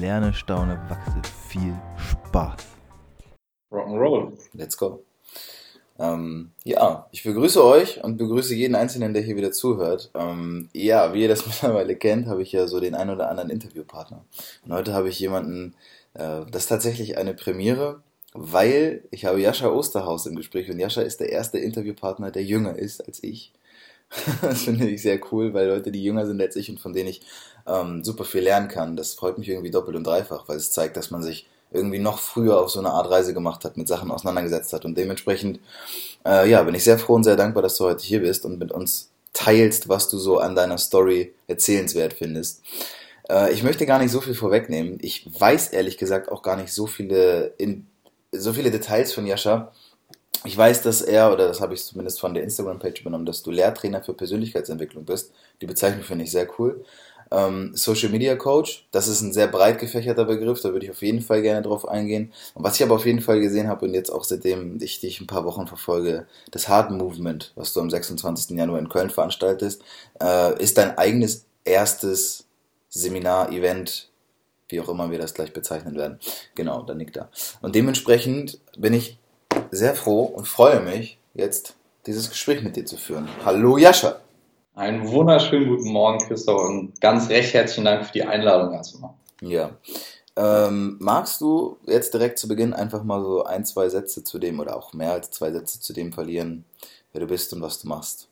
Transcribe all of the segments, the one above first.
Lerne, staune, wachse. Viel Spaß. Rock'n'Roll. Let's go. Ähm, ja, ich begrüße euch und begrüße jeden Einzelnen, der hier wieder zuhört. Ähm, ja, wie ihr das mittlerweile kennt, habe ich ja so den ein oder anderen Interviewpartner. Und heute habe ich jemanden, äh, das ist tatsächlich eine Premiere, weil ich habe Jascha Osterhaus im Gespräch und Jascha ist der erste Interviewpartner, der jünger ist als ich. das finde ich sehr cool, weil Leute, die jünger sind als ich und von denen ich ähm, super viel lernen kann, das freut mich irgendwie doppelt und dreifach, weil es zeigt, dass man sich irgendwie noch früher auf so eine Art Reise gemacht hat, mit Sachen auseinandergesetzt hat. Und dementsprechend, äh, ja, bin ich sehr froh und sehr dankbar, dass du heute hier bist und mit uns teilst, was du so an deiner Story erzählenswert findest. Äh, ich möchte gar nicht so viel vorwegnehmen. Ich weiß ehrlich gesagt auch gar nicht so viele, in, so viele Details von Jascha. Ich weiß, dass er, oder das habe ich zumindest von der Instagram-Page übernommen, dass du Lehrtrainer für Persönlichkeitsentwicklung bist. Die Bezeichnung finde ich sehr cool. Ähm, Social Media Coach, das ist ein sehr breit gefächerter Begriff, da würde ich auf jeden Fall gerne drauf eingehen. Und was ich aber auf jeden Fall gesehen habe und jetzt auch seitdem ich dich ein paar Wochen verfolge, das Hard Movement, was du am 26. Januar in Köln veranstaltest, äh, ist dein eigenes erstes Seminar, Event, wie auch immer wir das gleich bezeichnen werden. Genau, da nickt er. Und dementsprechend bin ich sehr froh und freue mich, jetzt dieses Gespräch mit dir zu führen. Hallo Jascha! Einen wunderschönen guten Morgen, Christoph, und ganz recht herzlichen Dank für die Einladung erstmal. Ja. Ähm, magst du jetzt direkt zu Beginn einfach mal so ein, zwei Sätze zu dem oder auch mehr als zwei Sätze zu dem verlieren, wer du bist und was du machst?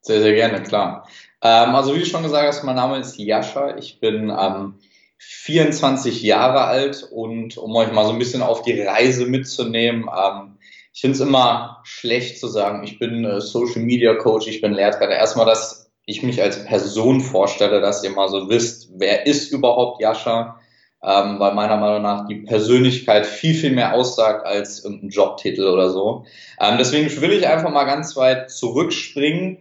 Sehr, sehr gerne, klar. Ähm, also wie du schon gesagt hast, mein Name ist Jascha. Ich bin ähm, 24 Jahre alt und um euch mal so ein bisschen auf die Reise mitzunehmen, ähm, ich finde es immer schlecht zu sagen, ich bin äh, Social Media Coach, ich bin Lehrtrainer. Erstmal, dass ich mich als Person vorstelle, dass ihr mal so wisst, wer ist überhaupt Jascha, ähm, weil meiner Meinung nach die Persönlichkeit viel, viel mehr aussagt als irgendein Jobtitel oder so. Ähm, deswegen will ich einfach mal ganz weit zurückspringen.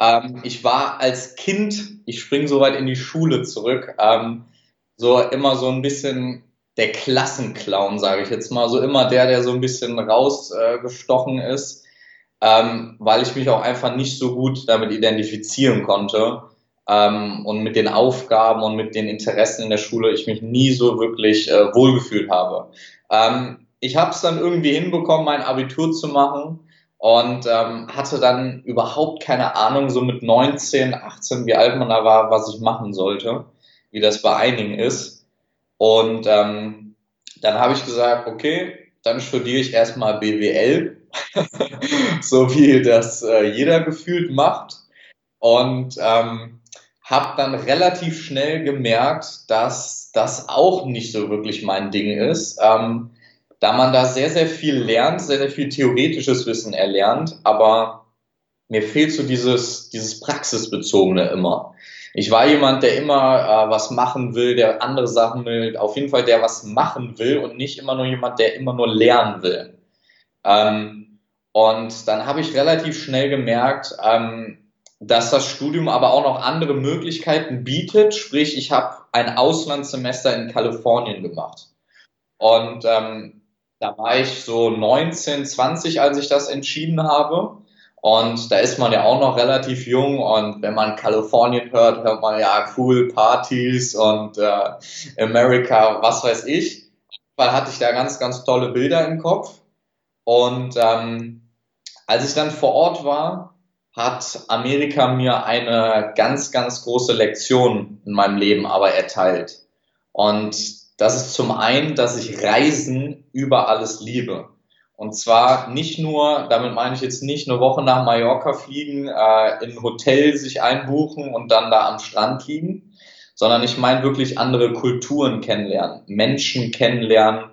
Ähm, ich war als Kind, ich springe so weit in die Schule zurück, ähm, so immer so ein bisschen der Klassenclown, sage ich jetzt mal, so immer der, der so ein bisschen rausgestochen äh, ist, ähm, weil ich mich auch einfach nicht so gut damit identifizieren konnte ähm, und mit den Aufgaben und mit den Interessen in der Schule ich mich nie so wirklich äh, wohlgefühlt habe. Ähm, ich habe es dann irgendwie hinbekommen, mein Abitur zu machen und ähm, hatte dann überhaupt keine Ahnung, so mit 19, 18, wie alt man da war, was ich machen sollte, wie das bei einigen ist. Und ähm, dann habe ich gesagt, okay, dann studiere ich erstmal BWL, so wie das äh, jeder gefühlt macht. Und ähm, habe dann relativ schnell gemerkt, dass das auch nicht so wirklich mein Ding ist, ähm, da man da sehr, sehr viel lernt, sehr, sehr viel theoretisches Wissen erlernt, aber mir fehlt so dieses, dieses Praxisbezogene immer. Ich war jemand, der immer äh, was machen will, der andere Sachen will, auf jeden Fall der was machen will und nicht immer nur jemand, der immer nur lernen will. Ähm, und dann habe ich relativ schnell gemerkt, ähm, dass das Studium aber auch noch andere Möglichkeiten bietet. Sprich, ich habe ein Auslandssemester in Kalifornien gemacht. Und ähm, da war ich so 19, 20, als ich das entschieden habe. Und da ist man ja auch noch relativ jung und wenn man Kalifornien hört, hört man ja cool Partys und äh, America, was weiß ich. Weil hatte ich da ganz, ganz tolle Bilder im Kopf. Und ähm, als ich dann vor Ort war, hat Amerika mir eine ganz, ganz große Lektion in meinem Leben aber erteilt. Und das ist zum einen, dass ich Reisen über alles liebe. Und zwar nicht nur, damit meine ich jetzt nicht eine Woche nach Mallorca fliegen, äh, in ein Hotel sich einbuchen und dann da am Strand liegen, sondern ich meine wirklich andere Kulturen kennenlernen, Menschen kennenlernen,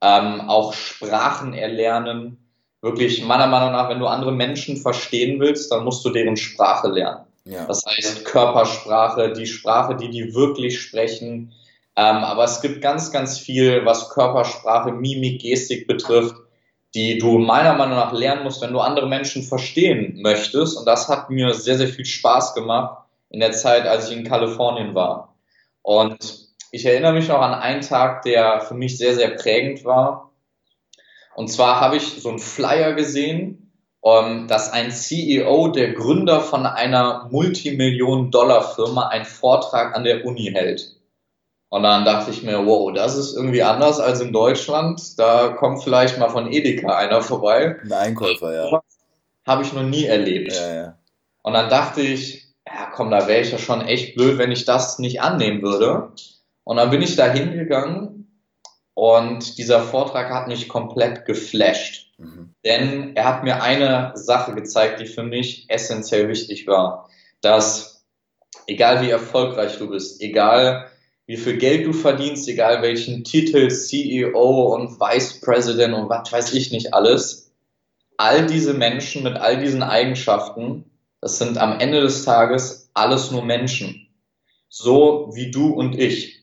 ähm, auch Sprachen erlernen. Wirklich, meiner Meinung nach, wenn du andere Menschen verstehen willst, dann musst du deren Sprache lernen. Ja. Das heißt Körpersprache, die Sprache, die die wirklich sprechen, Ähm, aber es gibt ganz, ganz viel, was Körpersprache, Mimik, Gestik betrifft, die du meiner Meinung nach lernen musst, wenn du andere Menschen verstehen möchtest. Und das hat mir sehr, sehr viel Spaß gemacht in der Zeit, als ich in Kalifornien war. Und ich erinnere mich noch an einen Tag, der für mich sehr, sehr prägend war. Und zwar habe ich so einen Flyer gesehen, um, dass ein CEO, der Gründer von einer Multimillionen-Dollar-Firma, einen Vortrag an der Uni hält. Und dann dachte ich mir, wow, das ist irgendwie anders als in Deutschland. Da kommt vielleicht mal von Edeka einer vorbei. Ein Einkäufer, ja. Habe ich noch nie erlebt. Ja, ja. Und dann dachte ich, ja komm, da wäre ich ja schon echt blöd, wenn ich das nicht annehmen würde. Und dann bin ich da hingegangen und dieser Vortrag hat mich komplett geflasht. Mhm. Denn er hat mir eine Sache gezeigt, die für mich essentiell wichtig war. Dass egal wie erfolgreich du bist, egal wie viel Geld du verdienst, egal welchen Titel, CEO und Vice President und was weiß ich nicht alles, all diese Menschen mit all diesen Eigenschaften, das sind am Ende des Tages alles nur Menschen. So wie du und ich.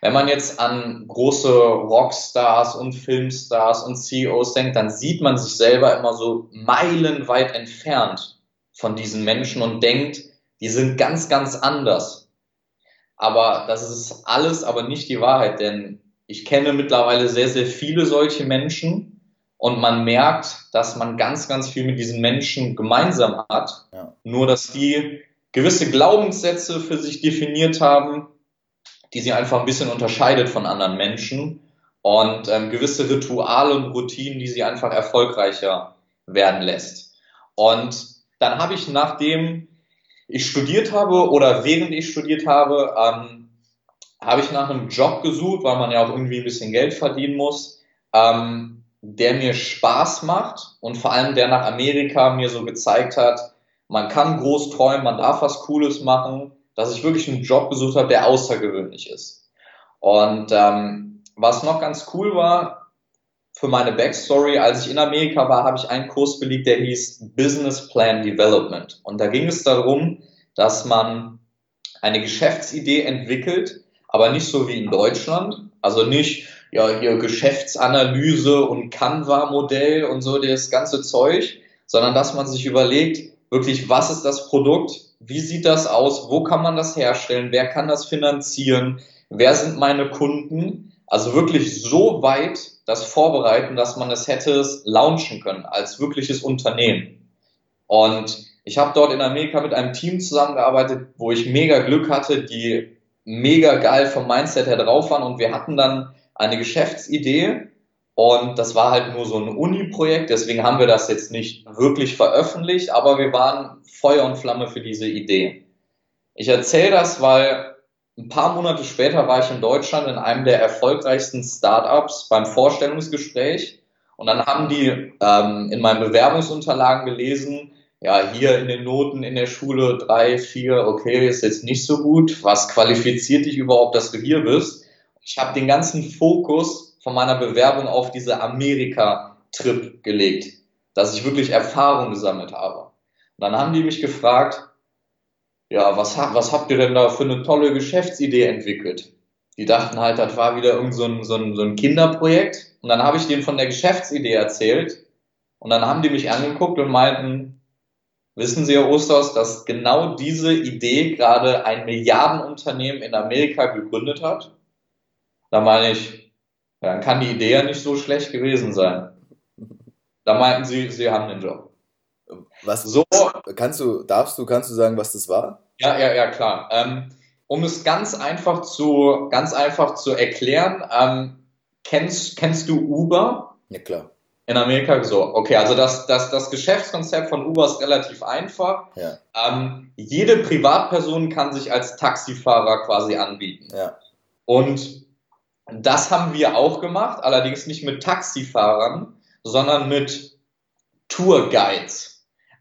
Wenn man jetzt an große Rockstars und Filmstars und CEOs denkt, dann sieht man sich selber immer so meilenweit entfernt von diesen Menschen und denkt, die sind ganz, ganz anders. Aber das ist alles aber nicht die Wahrheit, denn ich kenne mittlerweile sehr, sehr viele solche Menschen und man merkt, dass man ganz, ganz viel mit diesen Menschen gemeinsam hat. Ja. Nur, dass die gewisse Glaubenssätze für sich definiert haben, die sie einfach ein bisschen unterscheidet von anderen Menschen und ähm, gewisse Rituale und Routinen, die sie einfach erfolgreicher werden lässt. Und dann habe ich, nachdem ich studiert habe oder während ich studiert habe, ähm, habe ich nach einem Job gesucht, weil man ja auch irgendwie ein bisschen Geld verdienen muss, ähm, der mir Spaß macht und vor allem der nach Amerika mir so gezeigt hat, man kann groß träumen, man darf was Cooles machen, dass ich wirklich einen Job gesucht habe, der außergewöhnlich ist. Und ähm, was noch ganz cool war, für meine Backstory, als ich in Amerika war, habe ich einen Kurs belegt, der hieß Business Plan Development. Und da ging es darum, dass man eine Geschäftsidee entwickelt, aber nicht so wie in Deutschland. Also nicht, ja, hier Geschäftsanalyse und Canva-Modell und so das ganze Zeug, sondern dass man sich überlegt, wirklich, was ist das Produkt? Wie sieht das aus? Wo kann man das herstellen? Wer kann das finanzieren? Wer sind meine Kunden? Also wirklich so weit das vorbereiten, dass man es hätte launchen können als wirkliches Unternehmen. Und ich habe dort in Amerika mit einem Team zusammengearbeitet, wo ich mega Glück hatte, die mega geil vom Mindset her drauf waren und wir hatten dann eine Geschäftsidee und das war halt nur so ein Uni-Projekt, deswegen haben wir das jetzt nicht wirklich veröffentlicht, aber wir waren Feuer und Flamme für diese Idee. Ich erzähle das, weil ein paar Monate später war ich in Deutschland in einem der erfolgreichsten Startups beim Vorstellungsgespräch und dann haben die ähm, in meinen Bewerbungsunterlagen gelesen, ja, hier in den Noten in der Schule drei, vier, okay, ist jetzt nicht so gut. Was qualifiziert dich überhaupt, dass du hier bist? Ich habe den ganzen Fokus von meiner Bewerbung auf diese Amerika-Trip gelegt, dass ich wirklich Erfahrung gesammelt habe. Und dann haben die mich gefragt, ja, was, was habt ihr denn da für eine tolle Geschäftsidee entwickelt? Die dachten halt, das war wieder irgend so ein, so ein, so ein Kinderprojekt. Und dann habe ich denen von der Geschäftsidee erzählt. Und dann haben die mich angeguckt und meinten, wissen Sie, Herr Osters, dass genau diese Idee gerade ein Milliardenunternehmen in Amerika gegründet hat? Da meine ich, dann kann die Idee ja nicht so schlecht gewesen sein. Da meinten sie, sie haben den Job. Was so kannst du, darfst du, kannst du sagen, was das war? Ja, ja, ja, klar. Ähm, um es ganz einfach zu, ganz einfach zu erklären, ähm, kennst, kennst du Uber? Ja, klar. In Amerika so. Okay, also das, das, das Geschäftskonzept von Uber ist relativ einfach. Ja. Ähm, jede Privatperson kann sich als Taxifahrer quasi anbieten. Ja. Und das haben wir auch gemacht, allerdings nicht mit Taxifahrern, sondern mit Tourguides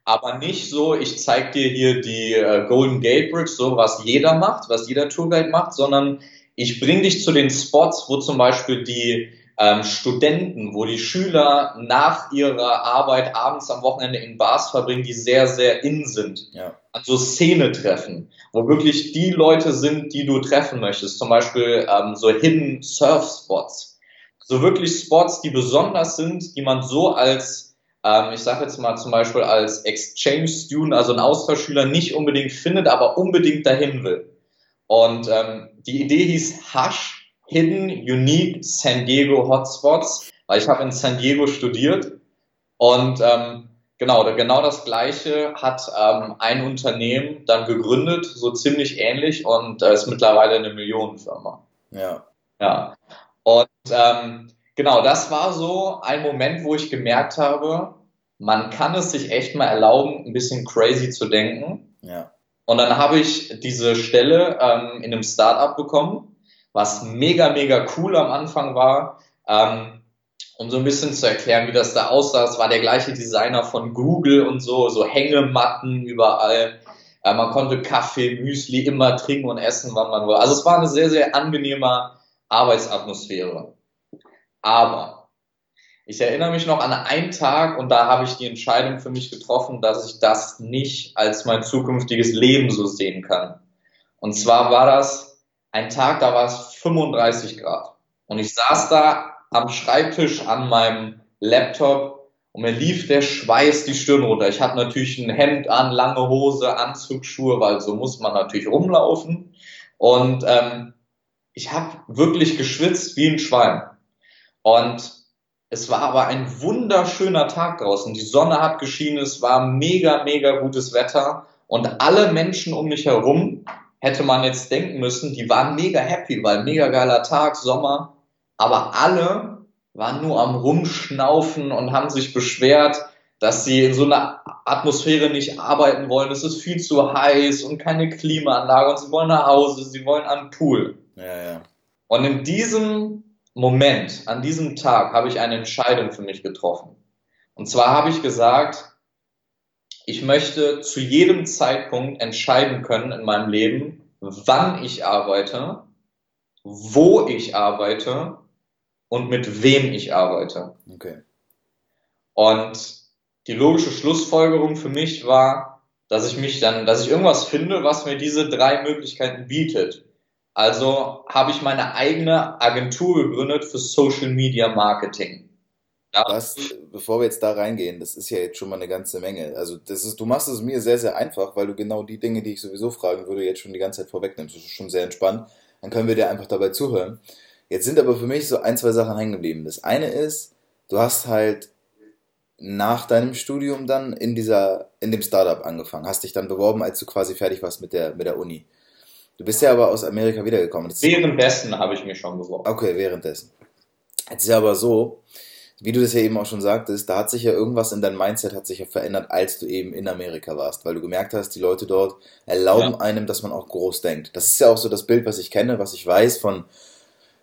aber nicht so, ich zeig dir hier die äh, Golden Gate Bridge, so was jeder macht, was jeder Tourguide macht, sondern ich bring dich zu den Spots, wo zum Beispiel die ähm, Studenten, wo die Schüler nach ihrer Arbeit abends am Wochenende in Bars verbringen, die sehr, sehr in sind. Ja. Also Szene treffen, wo wirklich die Leute sind, die du treffen möchtest. Zum Beispiel ähm, so Hidden Surf Spots. So wirklich Spots, die besonders sind, die man so als, ähm, ich sage jetzt mal zum Beispiel als Exchange Student, also ein Austauschschüler, nicht unbedingt findet, aber unbedingt dahin will. Und ähm, die Idee hieß Hush, Hidden Unique San Diego Hotspots, weil ich habe in San Diego studiert und ähm, genau, genau das gleiche hat ähm, ein Unternehmen dann gegründet, so ziemlich ähnlich und äh, ist mittlerweile eine Millionenfirma. Ja. Ja. Und ähm, genau, das war so ein Moment, wo ich gemerkt habe, man kann es sich echt mal erlauben, ein bisschen crazy zu denken. Ja. Und dann habe ich diese Stelle ähm, in einem Startup bekommen was mega, mega cool am Anfang war. Ähm, um so ein bisschen zu erklären, wie das da aussah. Es war der gleiche Designer von Google und so, so Hängematten überall. Äh, man konnte Kaffee, Müsli immer trinken und essen, wann man will. Also es war eine sehr, sehr angenehme Arbeitsatmosphäre. Aber ich erinnere mich noch an einen Tag und da habe ich die Entscheidung für mich getroffen, dass ich das nicht als mein zukünftiges Leben so sehen kann. Und zwar war das ein Tag, da war es 35 Grad. Und ich saß da am Schreibtisch an meinem Laptop und mir lief der Schweiß die Stirn runter. Ich hatte natürlich ein Hemd an, lange Hose, Anzugsschuhe, weil so muss man natürlich rumlaufen. Und ähm, ich habe wirklich geschwitzt wie ein Schwein. Und es war aber ein wunderschöner Tag draußen. Die Sonne hat geschienen, es war mega, mega gutes Wetter. Und alle Menschen um mich herum hätte man jetzt denken müssen, die waren mega happy, weil mega geiler Tag, Sommer, aber alle waren nur am Rumschnaufen und haben sich beschwert, dass sie in so einer Atmosphäre nicht arbeiten wollen. Es ist viel zu heiß und keine Klimaanlage und sie wollen nach Hause, sie wollen an den Pool. Ja, ja. Und in diesem Moment, an diesem Tag, habe ich eine Entscheidung für mich getroffen. Und zwar habe ich gesagt, ich möchte zu jedem Zeitpunkt entscheiden können in meinem Leben, wann ich arbeite, wo ich arbeite und mit wem ich arbeite. Okay. Und die logische Schlussfolgerung für mich war, dass ich mich dann, dass ich irgendwas finde, was mir diese drei Möglichkeiten bietet. Also habe ich meine eigene Agentur gegründet für Social Media Marketing. Was, bevor wir jetzt da reingehen, das ist ja jetzt schon mal eine ganze Menge. Also das ist, du machst es mir sehr, sehr einfach, weil du genau die Dinge, die ich sowieso fragen würde, jetzt schon die ganze Zeit vorwegnimmst. Das ist schon sehr entspannt. Dann können wir dir einfach dabei zuhören. Jetzt sind aber für mich so ein, zwei Sachen hängen geblieben. Das eine ist, du hast halt nach deinem Studium dann in dieser, in dem Startup angefangen, hast dich dann beworben, als du quasi fertig warst mit der, mit der Uni. Du bist ja aber aus Amerika wiedergekommen. währenddessen habe ich mich schon beworben. Okay, währenddessen. Jetzt ist ja aber so, wie du das ja eben auch schon sagtest, da hat sich ja irgendwas in deinem Mindset hat sich ja verändert, als du eben in Amerika warst, weil du gemerkt hast, die Leute dort erlauben ja. einem, dass man auch groß denkt. Das ist ja auch so das Bild, was ich kenne, was ich weiß von,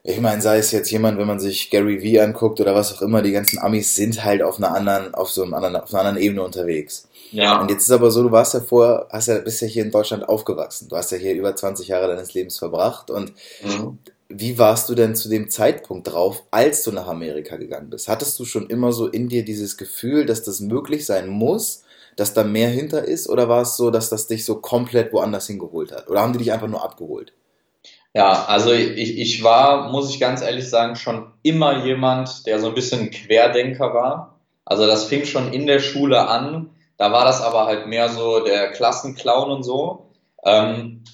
ich meine, sei es jetzt jemand, wenn man sich Gary Vee anguckt oder was auch immer, die ganzen Amis sind halt auf einer anderen, auf so einem anderen, auf einer anderen Ebene unterwegs. Ja. Und jetzt ist aber so, du warst ja vorher, hast ja, bist ja hier in Deutschland aufgewachsen. Du hast ja hier über 20 Jahre deines Lebens verbracht und mhm. Wie warst du denn zu dem Zeitpunkt drauf, als du nach Amerika gegangen bist? Hattest du schon immer so in dir dieses Gefühl, dass das möglich sein muss, dass da mehr hinter ist? Oder war es so, dass das dich so komplett woanders hingeholt hat? Oder haben die dich einfach nur abgeholt? Ja, also ich, ich war, muss ich ganz ehrlich sagen, schon immer jemand, der so ein bisschen Querdenker war. Also das fing schon in der Schule an. Da war das aber halt mehr so der Klassenclown und so. Ähm,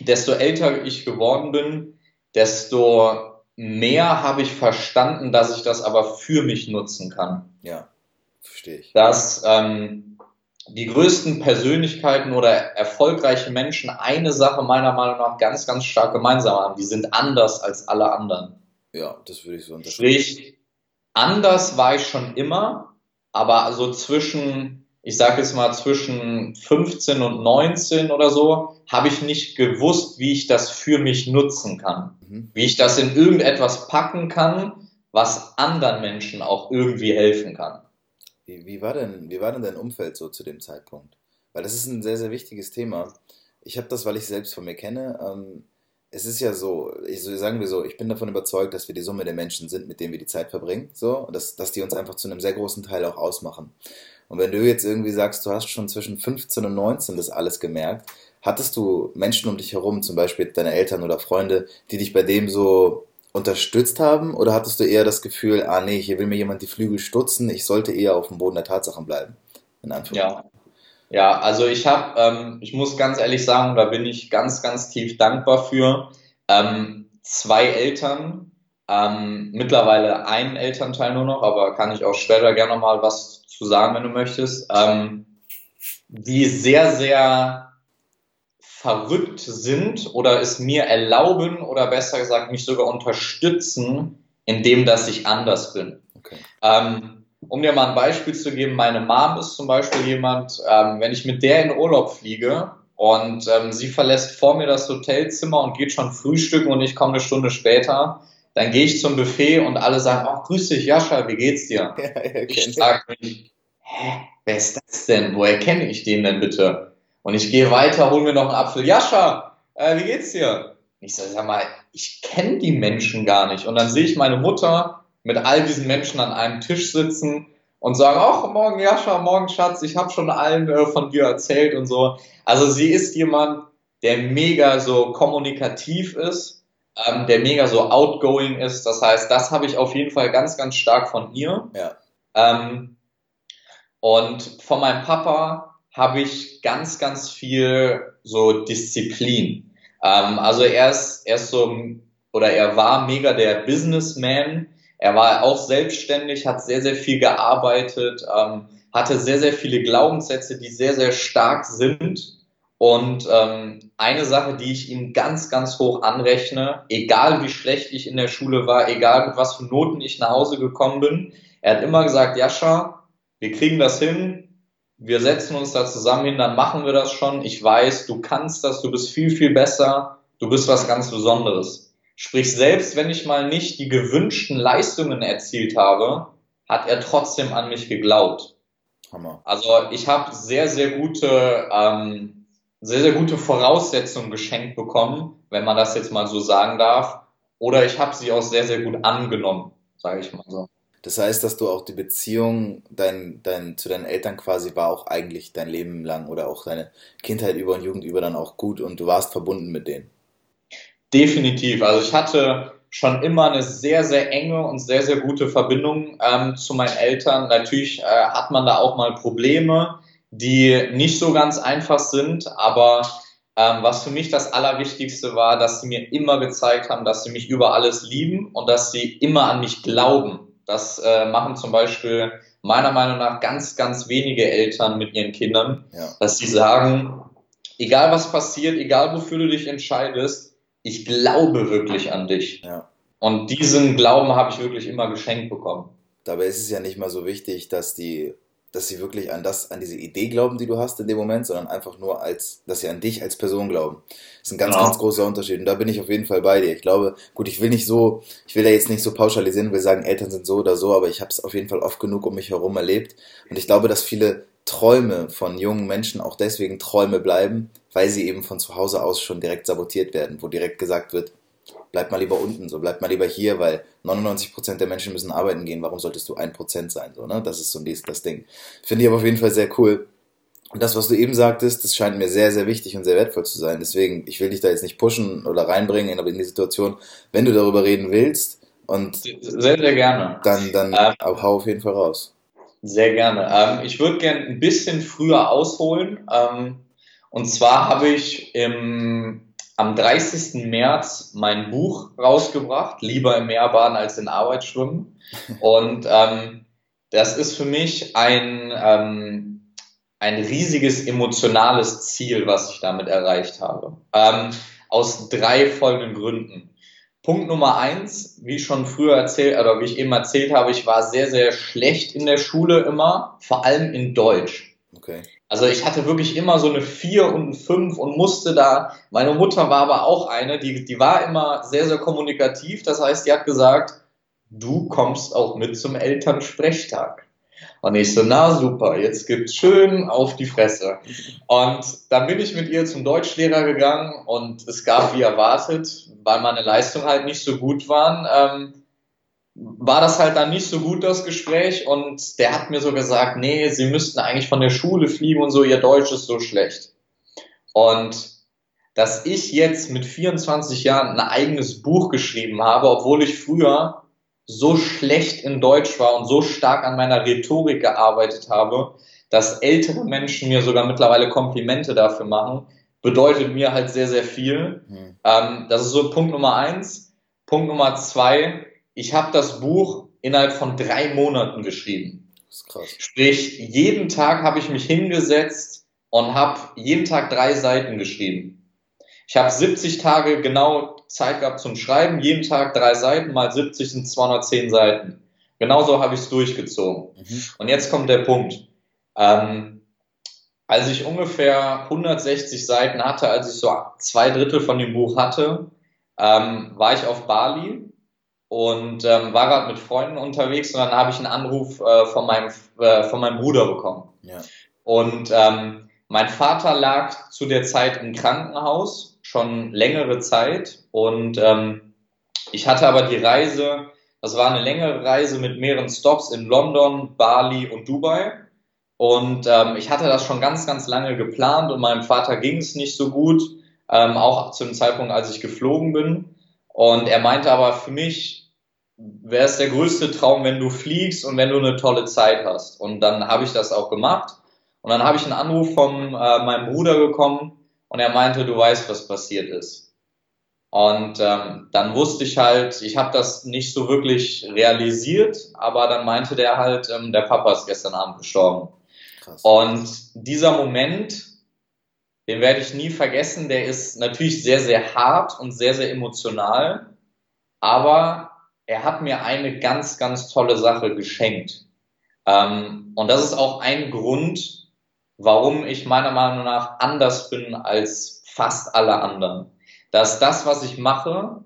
desto älter ich geworden bin, desto mehr habe ich verstanden, dass ich das aber für mich nutzen kann. Ja, verstehe ich. Dass ähm, die größten Persönlichkeiten oder erfolgreiche Menschen eine Sache meiner Meinung nach ganz, ganz stark gemeinsam haben. Die sind anders als alle anderen. Ja, das würde ich so unterstreichen. Sprich, anders war ich schon immer, aber so zwischen ich sage jetzt mal zwischen 15 und 19 oder so, habe ich nicht gewusst, wie ich das für mich nutzen kann. Mhm. Wie ich das in irgendetwas packen kann, was anderen Menschen auch irgendwie helfen kann. Wie, wie, war denn, wie war denn dein Umfeld so zu dem Zeitpunkt? Weil das ist ein sehr, sehr wichtiges Thema. Ich habe das, weil ich selbst von mir kenne, ähm, es ist ja so, ich, sagen wir so, ich bin davon überzeugt, dass wir die Summe der Menschen sind, mit denen wir die Zeit verbringen, so, dass, dass die uns einfach zu einem sehr großen Teil auch ausmachen. Und wenn du jetzt irgendwie sagst, du hast schon zwischen 15 und 19 das alles gemerkt, hattest du Menschen um dich herum, zum Beispiel deine Eltern oder Freunde, die dich bei dem so unterstützt haben? Oder hattest du eher das Gefühl, ah nee, hier will mir jemand die Flügel stutzen, ich sollte eher auf dem Boden der Tatsachen bleiben? In ja. Ja, also ich habe, ähm, ich muss ganz ehrlich sagen, da bin ich ganz, ganz tief dankbar für. Ähm, zwei Eltern, ähm, mittlerweile einen Elternteil nur noch, aber kann ich auch später gerne nochmal was zu sagen, wenn du möchtest, ähm, die sehr, sehr verrückt sind oder es mir erlauben oder besser gesagt mich sogar unterstützen, indem dass ich anders bin. Okay. Ähm, um dir mal ein Beispiel zu geben, meine Mom ist zum Beispiel jemand, ähm, wenn ich mit der in Urlaub fliege und ähm, sie verlässt vor mir das Hotelzimmer und geht schon frühstücken und ich komme eine Stunde später, dann gehe ich zum Buffet und alle sagen, ach, grüß dich, Jascha, wie geht's dir? Ja, ich sage mich, hä, wer ist das denn? Woher kenne ich den denn bitte? Und ich gehe weiter, hol mir noch einen Apfel. Jascha, äh, wie geht's dir? Ich sage, sag mal, ich kenne die Menschen gar nicht. Und dann sehe ich meine Mutter mit all diesen Menschen an einem Tisch sitzen und sagen, ach, morgen Jascha, morgen Schatz, ich habe schon allen äh, von dir erzählt und so. Also sie ist jemand, der mega so kommunikativ ist, ähm, der mega so outgoing ist. Das heißt, das habe ich auf jeden Fall ganz, ganz stark von ihr. Ja. Ähm, und von meinem Papa habe ich ganz, ganz viel so Disziplin. Ähm, also er ist, er ist so, oder er war mega der Businessman, er war auch selbstständig, hat sehr, sehr viel gearbeitet, ähm, hatte sehr, sehr viele Glaubenssätze, die sehr, sehr stark sind. Und ähm, eine Sache, die ich ihm ganz, ganz hoch anrechne, egal wie schlecht ich in der Schule war, egal mit was für Noten ich nach Hause gekommen bin, er hat immer gesagt, Jascha, wir kriegen das hin, wir setzen uns da zusammen hin, dann machen wir das schon. Ich weiß, du kannst das, du bist viel, viel besser, du bist was ganz Besonderes. Sprich, selbst wenn ich mal nicht die gewünschten Leistungen erzielt habe, hat er trotzdem an mich geglaubt. Hammer. Also ich habe sehr, sehr gute, ähm, sehr, sehr gute Voraussetzungen geschenkt bekommen, wenn man das jetzt mal so sagen darf. Oder ich habe sie auch sehr, sehr gut angenommen, sage ich mal so. Das heißt, dass du auch die Beziehung dein, dein, zu deinen Eltern quasi war auch eigentlich dein Leben lang oder auch deine Kindheit über und Jugend über dann auch gut und du warst verbunden mit denen. Definitiv. Also ich hatte schon immer eine sehr, sehr enge und sehr, sehr gute Verbindung ähm, zu meinen Eltern. Natürlich äh, hat man da auch mal Probleme, die nicht so ganz einfach sind, aber ähm, was für mich das Allerwichtigste war, dass sie mir immer gezeigt haben, dass sie mich über alles lieben und dass sie immer an mich glauben. Das äh, machen zum Beispiel meiner Meinung nach ganz, ganz wenige Eltern mit ihren Kindern, ja. dass sie sagen, egal was passiert, egal wofür du dich entscheidest, ich glaube wirklich an dich. Ja. Und diesen Glauben habe ich wirklich immer geschenkt bekommen. Dabei ist es ja nicht mal so wichtig, dass die, dass sie wirklich an das, an diese Idee glauben, die du hast in dem Moment, sondern einfach nur als, dass sie an dich als Person glauben. Das ist ein ganz, genau. ganz großer Unterschied. Und da bin ich auf jeden Fall bei dir. Ich glaube, gut, ich will nicht so, ich will ja jetzt nicht so pauschalisieren, will sagen, Eltern sind so oder so, aber ich habe es auf jeden Fall oft genug um mich herum erlebt. Und ich glaube, dass viele Träume von jungen Menschen auch deswegen Träume bleiben, weil sie eben von zu Hause aus schon direkt sabotiert werden, wo direkt gesagt wird, bleib mal lieber unten, so bleib mal lieber hier, weil 99% der Menschen müssen arbeiten gehen, warum solltest du 1% sein, so, ne? Das ist so das Ding. Finde ich aber auf jeden Fall sehr cool. Und das, was du eben sagtest, das scheint mir sehr, sehr wichtig und sehr wertvoll zu sein. Deswegen, ich will dich da jetzt nicht pushen oder reinbringen, in die Situation, wenn du darüber reden willst und sehr, sehr gerne. Dann, dann ähm, hau auf jeden Fall raus. Sehr gerne. Ähm, ich würde gerne ein bisschen früher ausholen. Ähm, und zwar habe ich im, am 30. März mein Buch rausgebracht, Lieber im Meer baden als in Arbeit schwimmen. Und ähm, das ist für mich ein, ähm, ein riesiges emotionales Ziel, was ich damit erreicht habe. Ähm, aus drei folgenden Gründen. Punkt Nummer eins, wie schon früher erzählt, oder wie ich eben erzählt habe, ich war sehr, sehr schlecht in der Schule immer, vor allem in Deutsch. Okay. Also ich hatte wirklich immer so eine vier und eine fünf und musste da, meine Mutter war aber auch eine, die, die war immer sehr, sehr kommunikativ. Das heißt, die hat gesagt, du kommst auch mit zum Elternsprechtag. Und ich so, na super, jetzt gibt's schön auf die Fresse. Und dann bin ich mit ihr zum Deutschlehrer gegangen und es gab wie erwartet, weil meine Leistungen halt nicht so gut waren, ähm, war das halt dann nicht so gut, das Gespräch. Und der hat mir so gesagt, nee, sie müssten eigentlich von der Schule fliegen und so, ihr Deutsch ist so schlecht. Und dass ich jetzt mit 24 Jahren ein eigenes Buch geschrieben habe, obwohl ich früher so schlecht in Deutsch war und so stark an meiner Rhetorik gearbeitet habe, dass ältere Menschen mir sogar mittlerweile Komplimente dafür machen, bedeutet mir halt sehr, sehr viel. Mhm. Ähm, das ist so Punkt Nummer eins. Punkt Nummer zwei, ich habe das Buch innerhalb von drei Monaten geschrieben. Das ist krass. Sprich, jeden Tag habe ich mich hingesetzt und habe jeden Tag drei Seiten geschrieben. Ich habe 70 Tage genau Zeit gehabt zum Schreiben, jeden Tag drei Seiten, mal 70 sind 210 Seiten. Genauso habe ich es durchgezogen. Mhm. Und jetzt kommt der Punkt. Ähm, als ich ungefähr 160 Seiten hatte, als ich so zwei Drittel von dem Buch hatte, ähm, war ich auf Bali und ähm, war gerade mit Freunden unterwegs und dann habe ich einen Anruf äh, von, meinem, äh, von meinem Bruder bekommen. Ja. Und ähm, mein Vater lag zu der Zeit im Krankenhaus schon längere Zeit und ähm, ich hatte aber die Reise, das war eine längere Reise mit mehreren Stops in London, Bali und Dubai. Und ähm, ich hatte das schon ganz, ganz lange geplant und meinem Vater ging es nicht so gut, ähm, auch zu dem Zeitpunkt, als ich geflogen bin. Und er meinte aber, für mich wäre es der größte Traum, wenn du fliegst und wenn du eine tolle Zeit hast. Und dann habe ich das auch gemacht. Und dann habe ich einen Anruf von äh, meinem Bruder bekommen, und er meinte, du weißt, was passiert ist. Und ähm, dann wusste ich halt, ich habe das nicht so wirklich realisiert, aber dann meinte der halt, ähm, der Papa ist gestern Abend gestorben. Krass. Und dieser Moment, den werde ich nie vergessen, der ist natürlich sehr, sehr hart und sehr, sehr emotional, aber er hat mir eine ganz, ganz tolle Sache geschenkt. Ähm, und das ist auch ein Grund, warum ich meiner Meinung nach anders bin als fast alle anderen. Dass das, was ich mache,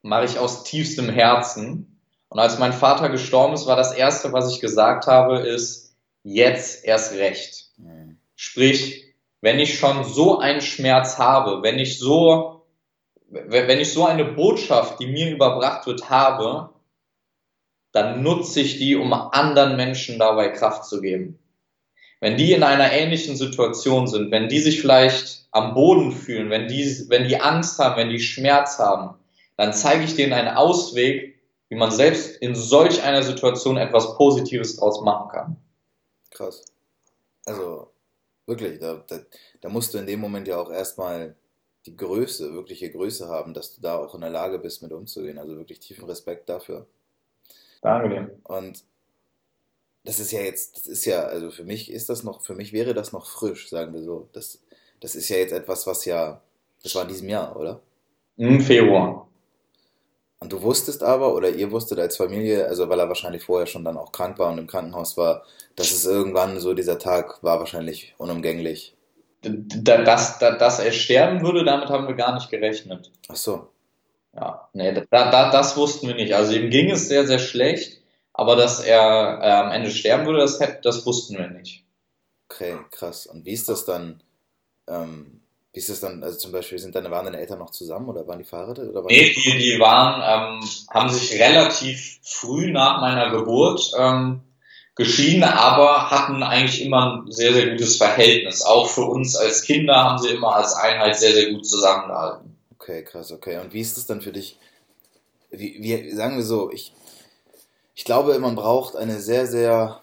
mache ich aus tiefstem Herzen. Und als mein Vater gestorben ist, war das Erste, was ich gesagt habe, ist, jetzt erst recht. Mhm. Sprich, wenn ich schon so einen Schmerz habe, wenn ich so, wenn ich so eine Botschaft, die mir überbracht wird, habe, dann nutze ich die, um anderen Menschen dabei Kraft zu geben. Wenn die in einer ähnlichen Situation sind, wenn die sich vielleicht am Boden fühlen, wenn die, wenn die Angst haben, wenn die Schmerz haben, dann zeige ich denen einen Ausweg, wie man selbst in solch einer Situation etwas Positives draus machen kann. Krass. Also wirklich, da, da, da musst du in dem Moment ja auch erstmal die Größe, wirkliche Größe haben, dass du da auch in der Lage bist, mit umzugehen. Also wirklich tiefen Respekt dafür. Danke dir. Und das ist ja jetzt, das ist ja, also für mich ist das noch, für mich wäre das noch frisch, sagen wir so. Das, das ist ja jetzt etwas, was ja, das war in diesem Jahr, oder? Im Februar. Und du wusstest aber, oder ihr wusstet als Familie, also weil er wahrscheinlich vorher schon dann auch krank war und im Krankenhaus war, dass es irgendwann so dieser Tag war wahrscheinlich unumgänglich. Dass, dass, dass er sterben würde, damit haben wir gar nicht gerechnet. Ach so. Ja, nee, da, da, das wussten wir nicht. Also ihm ging es sehr, sehr schlecht. Aber dass er äh, am Ende sterben würde, das, das wussten wir nicht. Okay, krass. Und wie ist das dann? Ähm, wie ist das dann, also zum Beispiel, sind deine, waren deine Eltern noch zusammen oder waren die verheiratet? Oder waren nee, die, die waren, ähm, haben sich relativ früh nach meiner Geburt ähm, geschieden, aber hatten eigentlich immer ein sehr, sehr gutes Verhältnis. Auch für uns als Kinder haben sie immer als Einheit sehr, sehr gut zusammengehalten. Okay, krass, okay. Und wie ist es dann für dich? Wie, wie sagen wir so, ich, ich glaube, man braucht eine sehr, sehr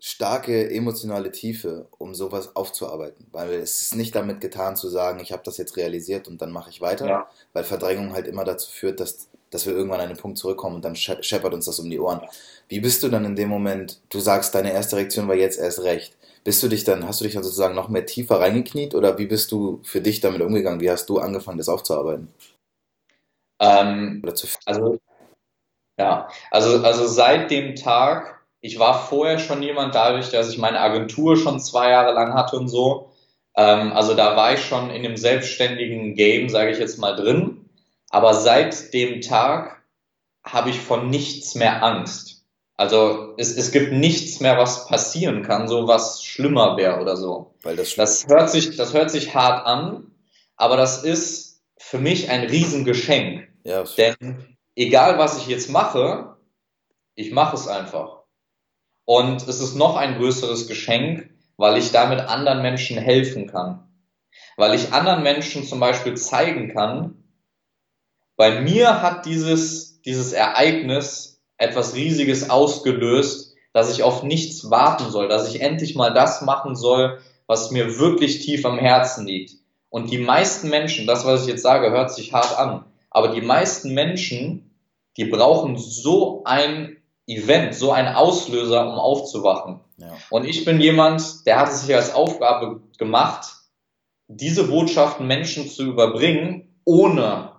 starke emotionale Tiefe, um sowas aufzuarbeiten. Weil es ist nicht damit getan zu sagen, ich habe das jetzt realisiert und dann mache ich weiter, ja. weil Verdrängung halt immer dazu führt, dass, dass wir irgendwann an einen Punkt zurückkommen und dann scheppert uns das um die Ohren. Wie bist du dann in dem Moment, du sagst, deine erste Reaktion war jetzt erst recht. Bist du dich dann, hast du dich dann sozusagen noch mehr tiefer reingekniet oder wie bist du für dich damit umgegangen? Wie hast du angefangen, das aufzuarbeiten? Ähm, also ja, also, also seit dem Tag, ich war vorher schon jemand dadurch, dass ich meine Agentur schon zwei Jahre lang hatte und so. Ähm, also da war ich schon in dem selbstständigen Game, sage ich jetzt mal, drin. Aber seit dem Tag habe ich von nichts mehr Angst. Also es, es gibt nichts mehr, was passieren kann, so was schlimmer wäre oder so. Weil das, das, hört sich, das hört sich hart an, aber das ist für mich ein Riesengeschenk. Ja, Denn egal was ich jetzt mache, ich mache es einfach. Und es ist noch ein größeres Geschenk, weil ich damit anderen Menschen helfen kann. Weil ich anderen Menschen zum Beispiel zeigen kann, bei mir hat dieses, dieses Ereignis etwas Riesiges ausgelöst, dass ich auf nichts warten soll, dass ich endlich mal das machen soll, was mir wirklich tief am Herzen liegt. Und die meisten Menschen, das, was ich jetzt sage, hört sich hart an, aber die meisten Menschen, die brauchen so ein Event, so ein Auslöser, um aufzuwachen. Ja. Und ich bin jemand, der hat es sich als Aufgabe gemacht, diese Botschaften Menschen zu überbringen, ohne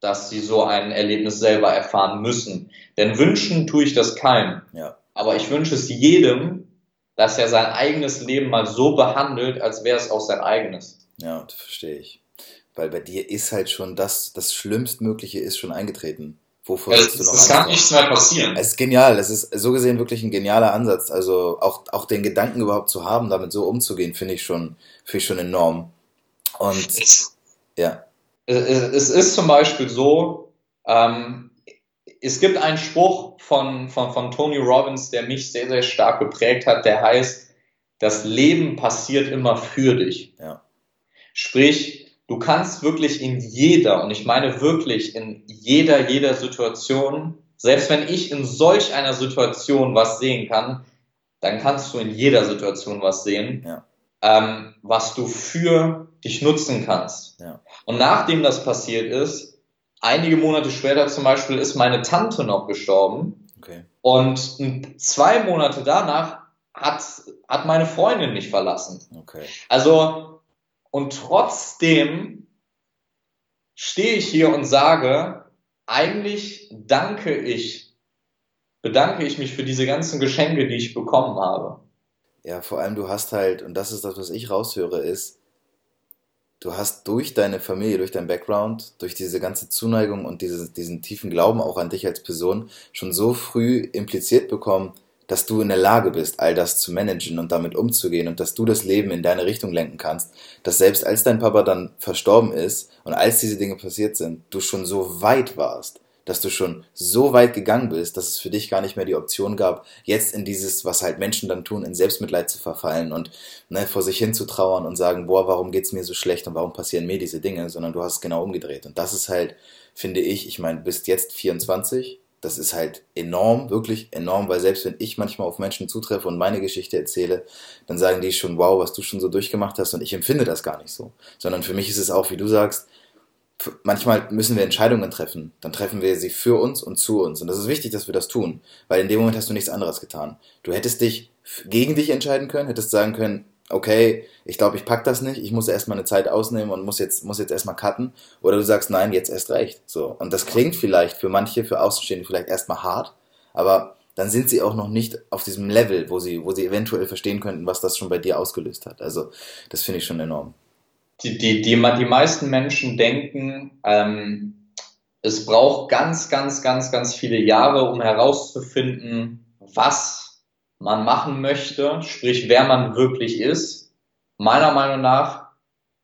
dass sie so ein Erlebnis selber erfahren müssen. Denn wünschen tue ich das keinem. Ja. Aber ich wünsche es jedem, dass er sein eigenes Leben mal so behandelt, als wäre es auch sein eigenes. Ja, das verstehe ich. Weil bei dir ist halt schon das, das Schlimmstmögliche ist schon eingetreten. Wovor ja, du noch Es kann nichts mehr passieren. Es ist genial. Es ist so gesehen wirklich ein genialer Ansatz. Also auch, auch den Gedanken überhaupt zu haben, damit so umzugehen, finde ich schon, finde ich schon enorm. Und, ja es ist zum Beispiel so, ähm, es gibt einen Spruch von, von, von Tony Robbins, der mich sehr, sehr stark geprägt hat, der heißt, das Leben passiert immer für dich. Ja. Sprich, du kannst wirklich in jeder, und ich meine wirklich in jeder, jeder Situation, selbst wenn ich in solch einer Situation was sehen kann, dann kannst du in jeder Situation was sehen, ja. ähm, was du für dich nutzen kannst. Ja. Und nachdem das passiert ist, einige Monate später zum Beispiel ist meine Tante noch gestorben. Okay. Und zwei Monate danach hat, hat meine Freundin mich verlassen. Okay. Also, und trotzdem stehe ich hier und sage, eigentlich danke ich, bedanke ich mich für diese ganzen Geschenke, die ich bekommen habe. Ja, vor allem du hast halt, und das ist das, was ich raushöre, ist, du hast durch deine Familie, durch dein Background, durch diese ganze Zuneigung und diese, diesen tiefen Glauben auch an dich als Person schon so früh impliziert bekommen, dass du in der Lage bist, all das zu managen und damit umzugehen und dass du das Leben in deine Richtung lenken kannst, dass selbst als dein Papa dann verstorben ist und als diese Dinge passiert sind, du schon so weit warst, dass du schon so weit gegangen bist, dass es für dich gar nicht mehr die Option gab, jetzt in dieses, was halt Menschen dann tun, in Selbstmitleid zu verfallen und ne, vor sich hin zu trauern und sagen, boah, warum geht's mir so schlecht und warum passieren mir diese Dinge, sondern du hast es genau umgedreht. Und das ist halt, finde ich, ich meine, bist jetzt 24, das ist halt enorm, wirklich enorm, weil selbst wenn ich manchmal auf Menschen zutreffe und meine Geschichte erzähle, dann sagen die schon, wow, was du schon so durchgemacht hast und ich empfinde das gar nicht so. Sondern für mich ist es auch, wie du sagst, manchmal müssen wir Entscheidungen treffen. Dann treffen wir sie für uns und zu uns. Und das ist wichtig, dass wir das tun, weil in dem Moment hast du nichts anderes getan. Du hättest dich gegen dich entscheiden können, hättest sagen können, okay, ich glaube, ich pack das nicht, ich muss erstmal eine Zeit ausnehmen und muss jetzt, muss jetzt erstmal cutten. Oder du sagst, nein, jetzt erst recht. So. Und das klingt vielleicht für manche, für Außenstehende vielleicht erstmal hart, aber dann sind sie auch noch nicht auf diesem Level, wo sie, wo sie eventuell verstehen könnten, was das schon bei dir ausgelöst hat. Also, das finde ich schon enorm die, die, die, die meisten Menschen denken, ähm, es braucht ganz, ganz, ganz, ganz viele Jahre, um herauszufinden, was man machen möchte, sprich, wer man wirklich ist. Meiner Meinung nach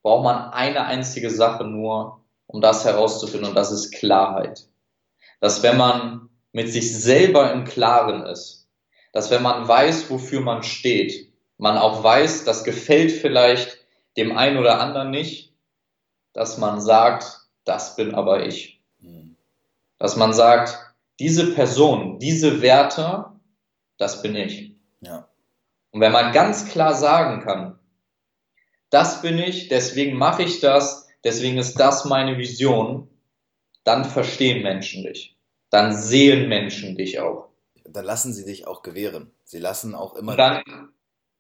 braucht man eine einzige Sache nur, um das herauszufinden, und das ist Klarheit. Dass wenn man mit sich selber im Klaren ist, dass wenn man weiß, wofür man steht, man auch weiß, das gefällt vielleicht dem einen oder anderen nicht, dass man sagt, das bin aber ich. Mhm. Dass man sagt, diese Person, diese Werte, das bin ich. Ja. Und wenn man ganz klar sagen kann, das bin ich, deswegen mache ich das, deswegen ist das meine Vision, dann verstehen Menschen dich. Dann sehen Menschen dich auch. Dann lassen sie dich auch gewähren. Sie lassen auch immer. Und dann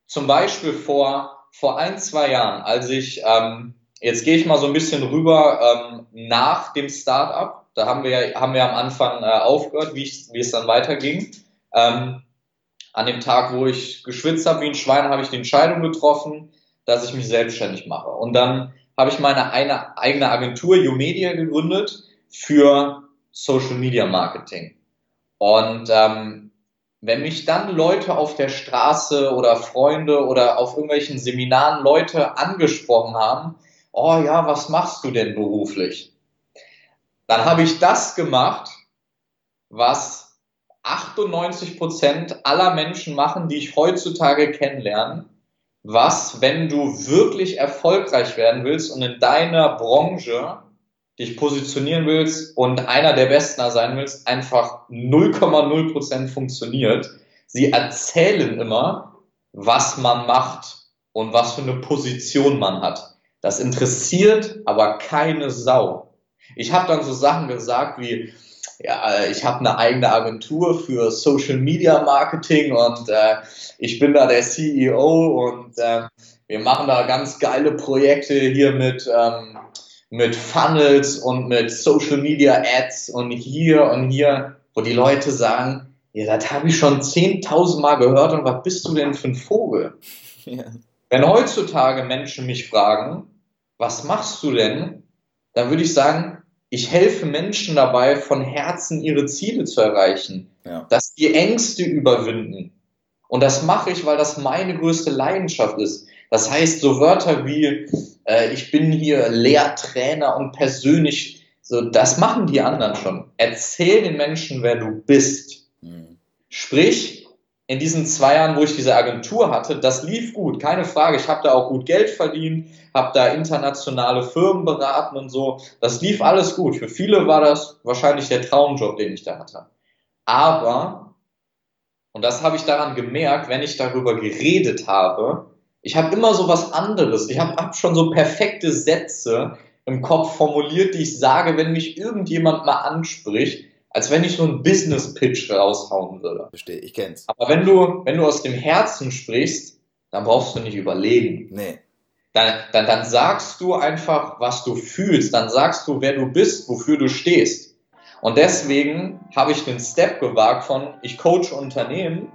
zum Beispiel vor vor ein, zwei Jahren, als ich, ähm, jetzt gehe ich mal so ein bisschen rüber ähm, nach dem Startup. Da haben wir, haben wir am Anfang äh, aufgehört, wie, ich, wie es dann weiterging. Ähm, an dem Tag, wo ich geschwitzt habe wie ein Schwein, habe ich die Entscheidung getroffen, dass ich mich selbstständig mache. Und dann habe ich meine eine, eigene Agentur, YouMedia, gegründet für Social Media Marketing. Und ähm, wenn mich dann Leute auf der Straße oder Freunde oder auf irgendwelchen Seminaren Leute angesprochen haben, oh ja, was machst du denn beruflich? Dann habe ich das gemacht, was 98 Prozent aller Menschen machen, die ich heutzutage kennenlerne. Was, wenn du wirklich erfolgreich werden willst und in deiner Branche dich positionieren willst und einer der Besten sein willst, einfach 0,0 Prozent funktioniert. Sie erzählen immer, was man macht und was für eine Position man hat. Das interessiert aber keine Sau. Ich habe dann so Sachen gesagt wie, ja, ich habe eine eigene Agentur für Social Media Marketing und äh, ich bin da der CEO und äh, wir machen da ganz geile Projekte hier mit, ähm, mit Funnels und mit Social Media Ads und hier und hier, wo die Leute sagen, ja, das habe ich schon 10.000 Mal gehört und was bist du denn für ein Vogel? Ja. Wenn heutzutage Menschen mich fragen, was machst du denn, dann würde ich sagen, ich helfe Menschen dabei, von Herzen ihre Ziele zu erreichen, ja. dass die Ängste überwinden. Und das mache ich, weil das meine größte Leidenschaft ist. Das heißt, so Wörter wie, äh, ich bin hier Lehrtrainer und persönlich, so, das machen die anderen schon. Erzähl den Menschen, wer du bist. Mhm. Sprich, in diesen zwei Jahren, wo ich diese Agentur hatte, das lief gut, keine Frage. Ich habe da auch gut Geld verdient, habe da internationale Firmen beraten und so. Das lief alles gut. Für viele war das wahrscheinlich der Traumjob, den ich da hatte. Aber, und das habe ich daran gemerkt, wenn ich darüber geredet habe, ich habe immer so was anderes. Ich habe hab schon so perfekte Sätze im Kopf formuliert, die ich sage, wenn mich irgendjemand mal anspricht als wenn ich so einen Business-Pitch raushauen würde. Verstehe, ich kenn's. Aber wenn du, wenn du aus dem Herzen sprichst, dann brauchst du nicht überlegen. Nee. Dann, dann, dann sagst du einfach, was du fühlst. Dann sagst du, wer du bist, wofür du stehst. Und deswegen habe ich den Step gewagt von, ich coache Unternehmen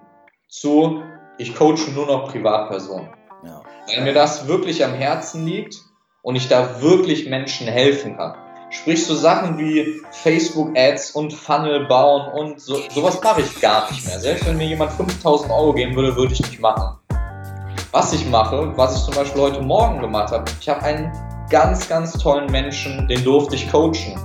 zu, ich coache nur noch Privatpersonen. Ja. Weil mir das wirklich am Herzen liegt und ich da wirklich Menschen helfen kann. Sprich so Sachen wie Facebook-Ads und Funnel bauen und so, sowas mache ich gar nicht mehr. Selbst wenn mir jemand 5000 Euro geben würde, würde ich nicht machen. Was ich mache, was ich zum Beispiel heute Morgen gemacht habe, ich habe einen ganz, ganz tollen Menschen, den durfte ich coachen.